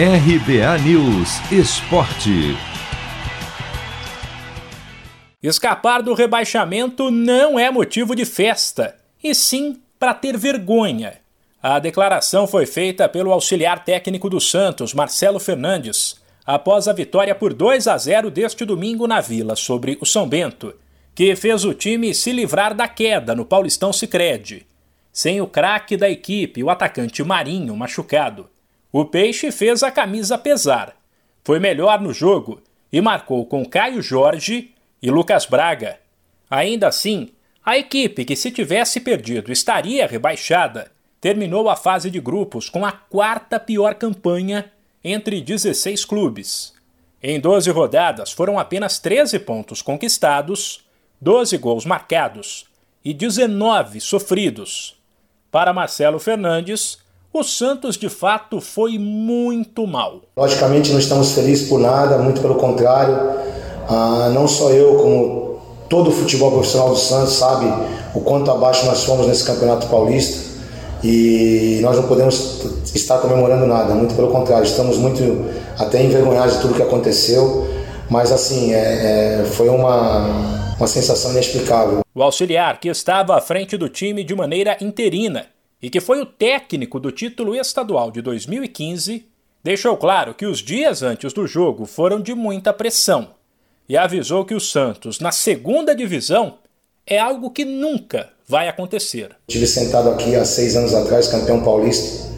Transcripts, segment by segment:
RBA News Esporte. Escapar do rebaixamento não é motivo de festa, e sim para ter vergonha. A declaração foi feita pelo auxiliar técnico do Santos, Marcelo Fernandes, após a vitória por 2 a 0 deste domingo na Vila sobre o São Bento, que fez o time se livrar da queda no Paulistão Sicredi. Sem o craque da equipe, o atacante Marinho, machucado. O Peixe fez a camisa pesar. Foi melhor no jogo e marcou com Caio Jorge e Lucas Braga. Ainda assim, a equipe que, se tivesse perdido, estaria rebaixada, terminou a fase de grupos com a quarta pior campanha entre 16 clubes. Em 12 rodadas foram apenas 13 pontos conquistados, 12 gols marcados e 19 sofridos. Para Marcelo Fernandes, o Santos de fato foi muito mal. Logicamente não estamos felizes por nada, muito pelo contrário. Ah, não só eu, como todo o futebol profissional do Santos sabe o quanto abaixo nós fomos nesse Campeonato Paulista e nós não podemos estar comemorando nada, muito pelo contrário, estamos muito até envergonhados de tudo que aconteceu, mas assim, é, é, foi uma, uma sensação inexplicável. O auxiliar, que estava à frente do time de maneira interina, e que foi o técnico do título estadual de 2015, deixou claro que os dias antes do jogo foram de muita pressão e avisou que o Santos, na segunda divisão, é algo que nunca vai acontecer. Estive sentado aqui há seis anos atrás, campeão paulista,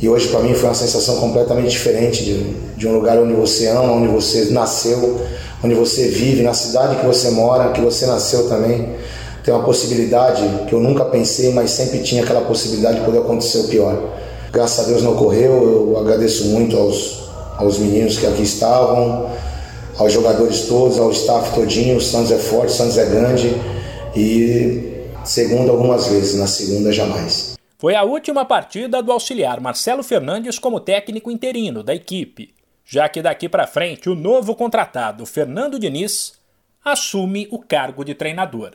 e hoje para mim foi uma sensação completamente diferente de, de um lugar onde você ama, onde você nasceu, onde você vive, na cidade que você mora, que você nasceu também tem uma possibilidade que eu nunca pensei, mas sempre tinha aquela possibilidade de poder acontecer o pior. Graças a Deus não ocorreu, eu agradeço muito aos, aos meninos que aqui estavam, aos jogadores todos, ao staff todinho, o Santos é forte, o Santos é grande e segunda algumas vezes, na segunda jamais. Foi a última partida do auxiliar Marcelo Fernandes como técnico interino da equipe, já que daqui para frente o novo contratado Fernando Diniz assume o cargo de treinador.